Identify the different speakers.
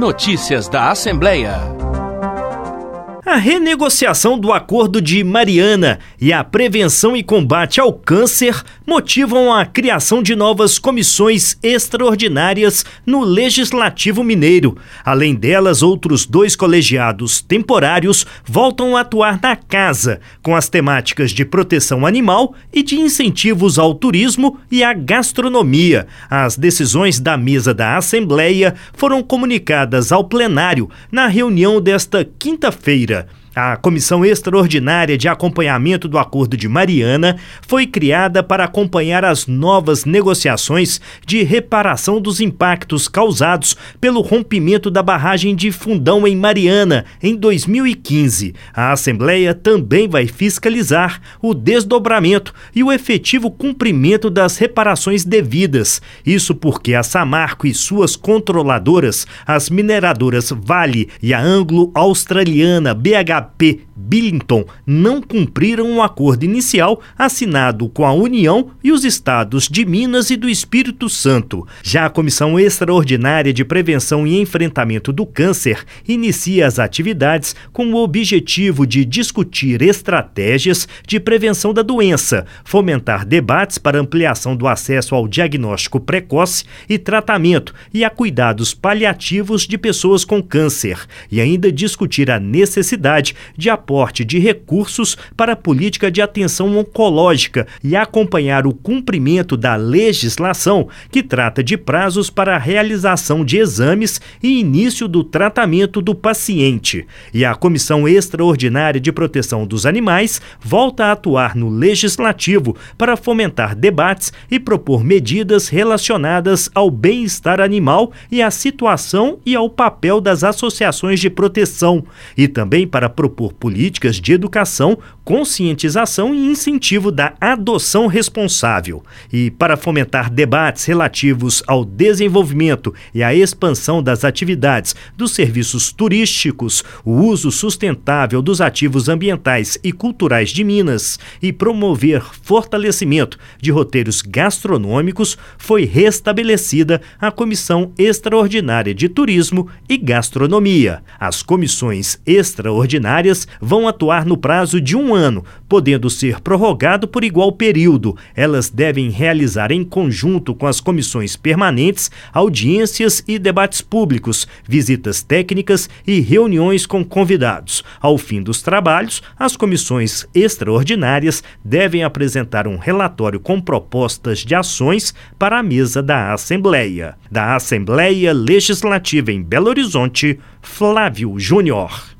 Speaker 1: Notícias da Assembleia.
Speaker 2: A renegociação do Acordo de Mariana e a prevenção e combate ao câncer motivam a criação de novas comissões extraordinárias no Legislativo Mineiro. Além delas, outros dois colegiados temporários voltam a atuar na casa, com as temáticas de proteção animal e de incentivos ao turismo e à gastronomia. As decisões da mesa da Assembleia foram comunicadas ao plenário na reunião desta quinta-feira. A Comissão Extraordinária de Acompanhamento do Acordo de Mariana foi criada para acompanhar as novas negociações de reparação dos impactos causados pelo rompimento da barragem de Fundão em Mariana em 2015. A Assembleia também vai fiscalizar o desdobramento e o efetivo cumprimento das reparações devidas. Isso porque a Samarco e suas controladoras, as mineradoras Vale e a Anglo-Australiana BH HP Billington não cumpriram o acordo inicial assinado com a União e os estados de Minas e do Espírito Santo. Já a Comissão Extraordinária de Prevenção e Enfrentamento do Câncer inicia as atividades com o objetivo de discutir estratégias de prevenção da doença, fomentar debates para ampliação do acesso ao diagnóstico precoce e tratamento e a cuidados paliativos de pessoas com câncer, e ainda discutir a necessidade de apoio aporte de recursos para a política de atenção oncológica e acompanhar o cumprimento da legislação que trata de prazos para a realização de exames e início do tratamento do paciente. E a Comissão Extraordinária de Proteção dos Animais volta a atuar no legislativo para fomentar debates e propor medidas relacionadas ao bem-estar animal e à situação e ao papel das associações de proteção, e também para propor políticas de educação, conscientização e incentivo da adoção responsável. E para fomentar debates relativos ao desenvolvimento e à expansão das atividades dos serviços turísticos, o uso sustentável dos ativos ambientais e culturais de Minas e promover fortalecimento de roteiros gastronômicos, foi restabelecida a Comissão Extraordinária de Turismo e Gastronomia. As comissões extraordinárias vão atuar no prazo de um ano, podendo ser prorrogado por igual período. Elas devem realizar em conjunto com as comissões permanentes audiências e debates públicos, visitas técnicas e reuniões com convidados. Ao fim dos trabalhos, as comissões extraordinárias devem apresentar um relatório com propostas de ações para a mesa da Assembleia. Da Assembleia Legislativa em Belo Horizonte, Flávio Júnior.